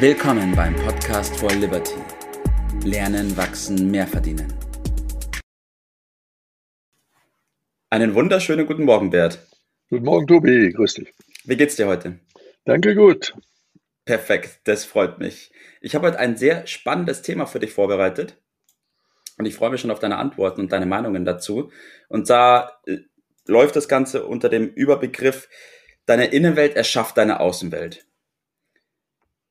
Willkommen beim Podcast for Liberty. Lernen, wachsen, mehr verdienen. Einen wunderschönen guten Morgen, Bert. Guten Morgen, Tobi. Grüß dich. Wie geht's dir heute? Danke, gut. Perfekt, das freut mich. Ich habe heute ein sehr spannendes Thema für dich vorbereitet. Und ich freue mich schon auf deine Antworten und deine Meinungen dazu. Und da äh, läuft das Ganze unter dem Überbegriff, deine Innenwelt erschafft deine Außenwelt.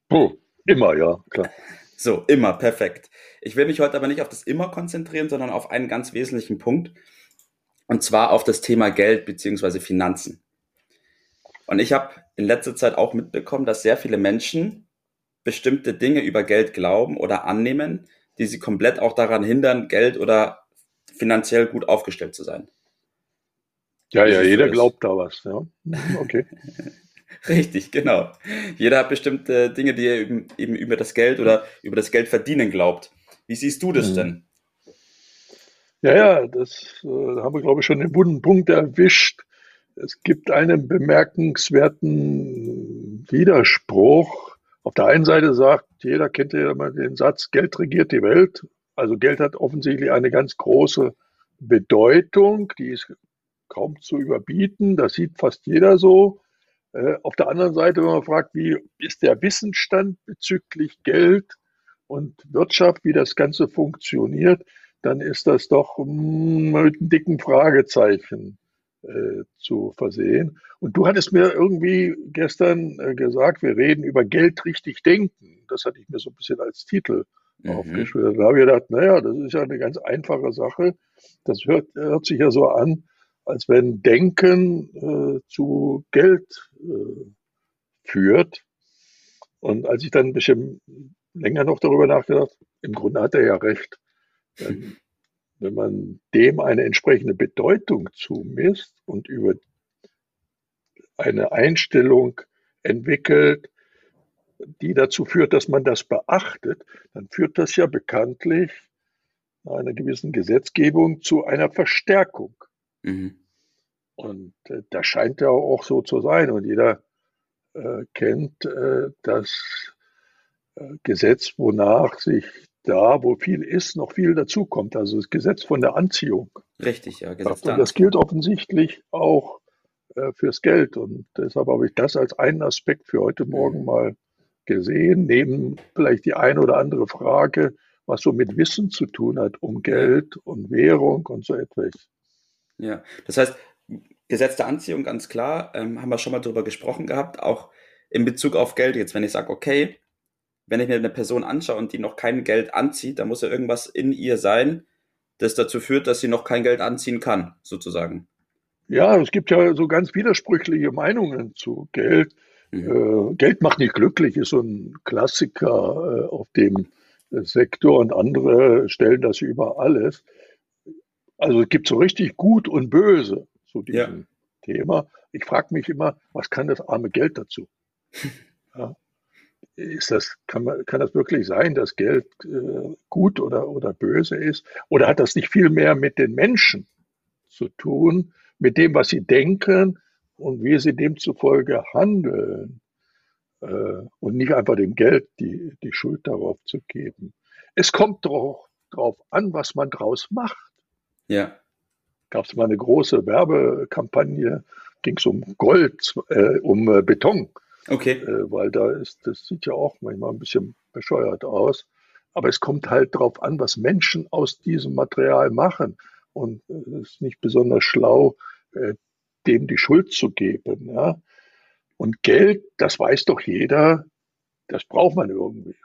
Oh, immer, ja, klar. So, immer, perfekt. Ich will mich heute aber nicht auf das immer konzentrieren, sondern auf einen ganz wesentlichen Punkt. Und zwar auf das Thema Geld beziehungsweise Finanzen. Und ich habe in letzter Zeit auch mitbekommen, dass sehr viele Menschen bestimmte Dinge über Geld glauben oder annehmen, die sie komplett auch daran hindern, Geld oder finanziell gut aufgestellt zu sein. Ja, ja, jeder glaubt da was, ja. Okay. Richtig, genau. Jeder hat bestimmte Dinge, die er eben, eben, über das Geld oder über das Geld verdienen glaubt. Wie siehst du das mhm. denn? Ja, ja, das äh, haben wir, glaube ich, schon den wunden Punkt erwischt. Es gibt einen bemerkenswerten Widerspruch. Auf der einen Seite sagt, jeder kennt ja immer den Satz, Geld regiert die Welt. Also Geld hat offensichtlich eine ganz große Bedeutung, die ist kaum zu überbieten. Das sieht fast jeder so. Äh, auf der anderen Seite, wenn man fragt, wie ist der Wissensstand bezüglich Geld und Wirtschaft, wie das Ganze funktioniert, dann ist das doch hm, mit einem dicken Fragezeichen äh, zu versehen. Und du hattest mir irgendwie gestern äh, gesagt, wir reden über Geld richtig denken. Das hatte ich mir so ein bisschen als Titel mhm. aufgeschrieben. Da habe ich gedacht, naja, das ist ja eine ganz einfache Sache. Das hört, hört sich ja so an, als wenn Denken äh, zu Geld äh, führt. Und als ich dann ein bisschen länger noch darüber nachgedacht, im Grunde hat er ja recht. Denn wenn man dem eine entsprechende Bedeutung zumisst und über eine Einstellung entwickelt, die dazu führt, dass man das beachtet, dann führt das ja bekanntlich einer gewissen Gesetzgebung zu einer Verstärkung Mhm. Und äh, das scheint ja auch so zu sein. Und jeder äh, kennt äh, das äh, Gesetz, wonach sich da, wo viel ist, noch viel dazukommt. Also das Gesetz von der Anziehung. Richtig, ja. Gesetz und das gilt offensichtlich auch äh, fürs Geld. Und deshalb habe ich das als einen Aspekt für heute Morgen mhm. mal gesehen, neben vielleicht die eine oder andere Frage, was so mit Wissen zu tun hat, um Geld und Währung und so etwas. Ja, das heißt, Gesetz der Anziehung, ganz klar, ähm, haben wir schon mal drüber gesprochen gehabt, auch in Bezug auf Geld jetzt, wenn ich sage, okay, wenn ich mir eine Person anschaue und die noch kein Geld anzieht, dann muss ja irgendwas in ihr sein, das dazu führt, dass sie noch kein Geld anziehen kann, sozusagen. Ja, es gibt ja so ganz widersprüchliche Meinungen zu Geld. Mhm. Äh, Geld macht nicht glücklich, ist so ein Klassiker äh, auf dem Sektor und andere stellen das über alles. Also es gibt so richtig gut und böse zu diesem ja. Thema. Ich frage mich immer, was kann das arme Geld dazu? Ja. Ist das, kann, man, kann das wirklich sein, dass Geld äh, gut oder, oder böse ist? Oder hat das nicht viel mehr mit den Menschen zu tun, mit dem, was sie denken und wie sie demzufolge handeln? Äh, und nicht einfach dem Geld die, die Schuld darauf zu geben. Es kommt doch darauf an, was man draus macht. Ja. Gab es mal eine große Werbekampagne, ging es um Gold, äh, um äh, Beton. Okay. Äh, weil da ist, das sieht ja auch manchmal ein bisschen bescheuert aus. Aber es kommt halt darauf an, was Menschen aus diesem Material machen. Und äh, es ist nicht besonders schlau, äh, dem die Schuld zu geben. Ja? Und Geld, das weiß doch jeder, das braucht man irgendwie.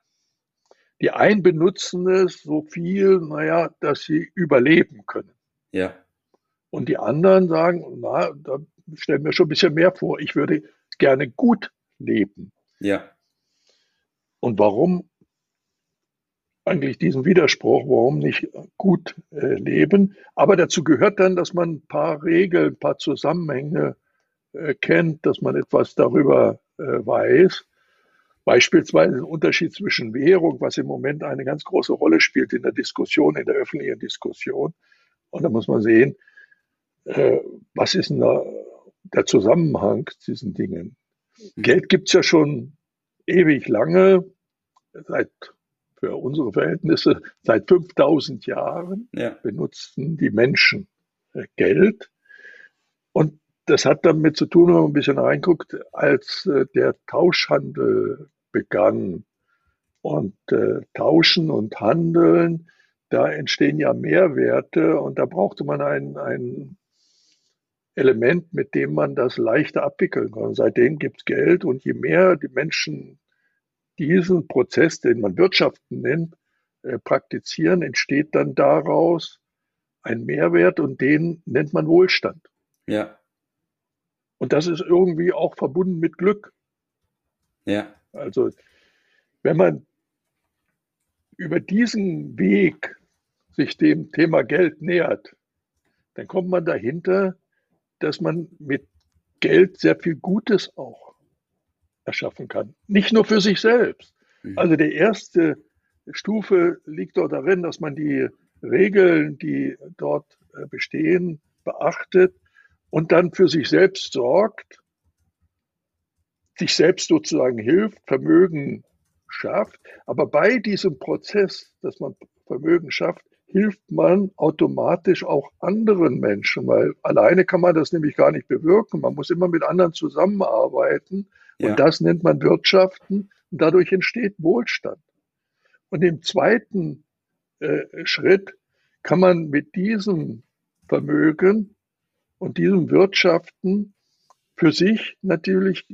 Die einen benutzen es so viel, naja, dass sie überleben können. Ja. Und die anderen sagen, na, da stellen wir schon ein bisschen mehr vor. Ich würde gerne gut leben. Ja. Und warum eigentlich diesen Widerspruch, warum nicht gut äh, leben? Aber dazu gehört dann, dass man ein paar Regeln, ein paar Zusammenhänge äh, kennt, dass man etwas darüber äh, weiß. Beispielsweise den Unterschied zwischen Währung, was im Moment eine ganz große Rolle spielt in der Diskussion, in der öffentlichen Diskussion. Und da muss man sehen, äh, was ist denn da der Zusammenhang zu diesen Dingen. Mhm. Geld gibt es ja schon ewig lange. seit für unsere Verhältnisse seit 5000 Jahren ja. benutzen die Menschen äh, Geld. Und das hat damit zu tun, wenn man ein bisschen reinguckt, als äh, der Tauschhandel begann. Und äh, Tauschen und Handeln, da entstehen ja Mehrwerte und da brauchte man ein, ein Element, mit dem man das leichter abwickeln kann. Seitdem gibt es Geld und je mehr die Menschen diesen Prozess, den man Wirtschaften nennt, äh, praktizieren, entsteht dann daraus ein Mehrwert und den nennt man Wohlstand. Ja. Und das ist irgendwie auch verbunden mit Glück. Ja. Also, wenn man über diesen Weg sich dem Thema Geld nähert, dann kommt man dahinter, dass man mit Geld sehr viel Gutes auch erschaffen kann. Nicht nur für sich selbst. Mhm. Also die erste Stufe liegt dort darin, dass man die Regeln, die dort äh, bestehen, beachtet und dann für sich selbst sorgt, sich selbst sozusagen hilft, Vermögen schafft. Aber bei diesem Prozess, dass man Vermögen schafft, hilft man automatisch auch anderen Menschen, weil alleine kann man das nämlich gar nicht bewirken. Man muss immer mit anderen zusammenarbeiten und ja. das nennt man Wirtschaften und dadurch entsteht Wohlstand. Und im zweiten äh, Schritt kann man mit diesem Vermögen und diesem Wirtschaften für sich natürlich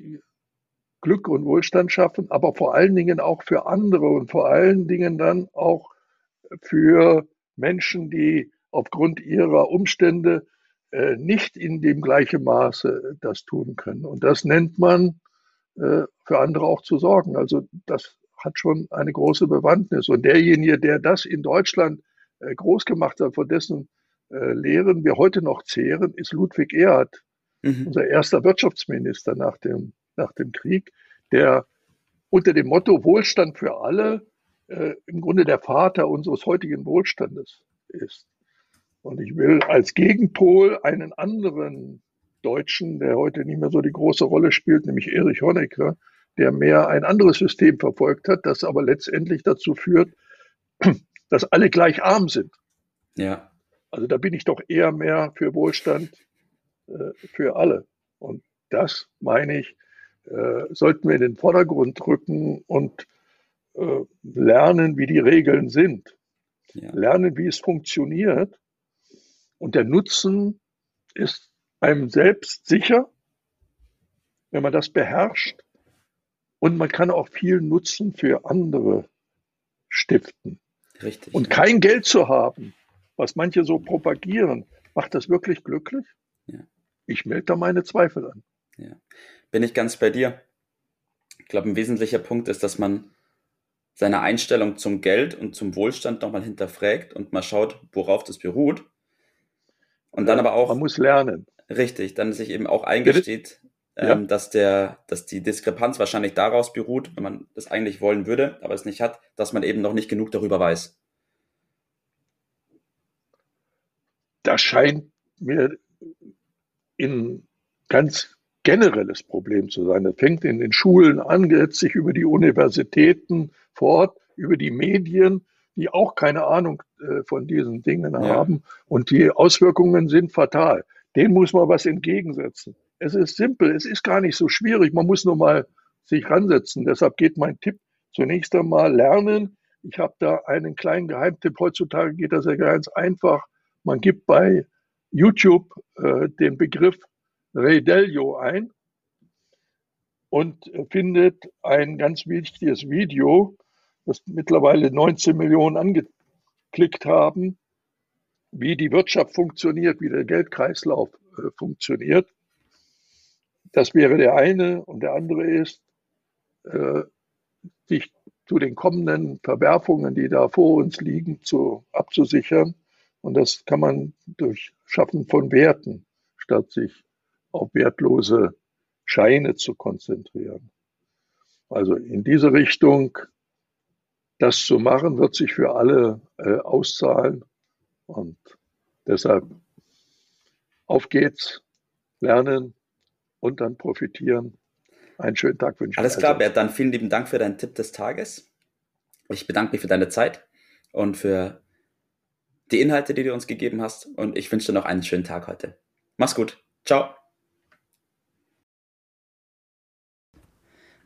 Glück und Wohlstand schaffen, aber vor allen Dingen auch für andere und vor allen Dingen dann auch für Menschen, die aufgrund ihrer Umstände äh, nicht in dem gleichen Maße das tun können. Und das nennt man äh, für andere auch zu sorgen. Also das hat schon eine große Bewandtnis. Und derjenige, der das in Deutschland äh, groß gemacht hat, von dessen äh, Lehren wir heute noch zehren, ist Ludwig Erhard, mhm. unser erster Wirtschaftsminister nach dem, nach dem Krieg, der unter dem Motto Wohlstand für alle äh, im Grunde der Vater unseres heutigen Wohlstandes ist. Und ich will als Gegenpol einen anderen Deutschen, der heute nicht mehr so die große Rolle spielt, nämlich Erich Honecker, der mehr ein anderes System verfolgt hat, das aber letztendlich dazu führt, dass alle gleich arm sind. Ja. Also da bin ich doch eher mehr für Wohlstand äh, für alle. Und das, meine ich, äh, sollten wir in den Vordergrund rücken und äh, lernen, wie die Regeln sind. Ja. Lernen, wie es funktioniert. Und der Nutzen ist einem selbst sicher, wenn man das beherrscht. Und man kann auch viel Nutzen für andere stiften. Richtig. Und kein Geld zu haben, was manche so propagieren, macht das wirklich glücklich? Ja. Ich melde da meine Zweifel an. Ja. Bin ich ganz bei dir. Ich glaube, ein wesentlicher Punkt ist, dass man seine Einstellung zum Geld und zum Wohlstand nochmal hinterfragt und mal schaut, worauf das beruht. Und dann aber auch. Man muss lernen. Richtig, dann sich eben auch eingesteht, ja. ähm, dass der, dass die Diskrepanz wahrscheinlich daraus beruht, wenn man das eigentlich wollen würde, aber es nicht hat, dass man eben noch nicht genug darüber weiß. Das scheint mir ein ganz generelles Problem zu sein. Das fängt in den Schulen an, geht sich über die Universitäten fort, über die Medien, die auch keine Ahnung äh, von diesen Dingen ja. haben. Und die Auswirkungen sind fatal. Denen muss man was entgegensetzen. Es ist simpel, es ist gar nicht so schwierig. Man muss nur mal sich ransetzen. Deshalb geht mein Tipp zunächst einmal lernen. Ich habe da einen kleinen Geheimtipp. Heutzutage geht das ja ganz einfach. Man gibt bei YouTube äh, den Begriff Redelio ein und findet ein ganz wichtiges Video, das mittlerweile 19 Millionen angeklickt haben, wie die Wirtschaft funktioniert, wie der Geldkreislauf äh, funktioniert. Das wäre der eine. Und der andere ist, äh, sich zu den kommenden Verwerfungen, die da vor uns liegen, zu, abzusichern. Und das kann man durch Schaffen von Werten, statt sich auf wertlose Scheine zu konzentrieren. Also in diese Richtung, das zu machen, wird sich für alle äh, auszahlen. Und deshalb auf geht's, lernen und dann profitieren. Einen schönen Tag wünsche ich. Alles klar, Bert, dann vielen lieben Dank für deinen Tipp des Tages. Ich bedanke mich für deine Zeit und für die Inhalte, die du uns gegeben hast. Und ich wünsche dir noch einen schönen Tag heute. Mach's gut. Ciao.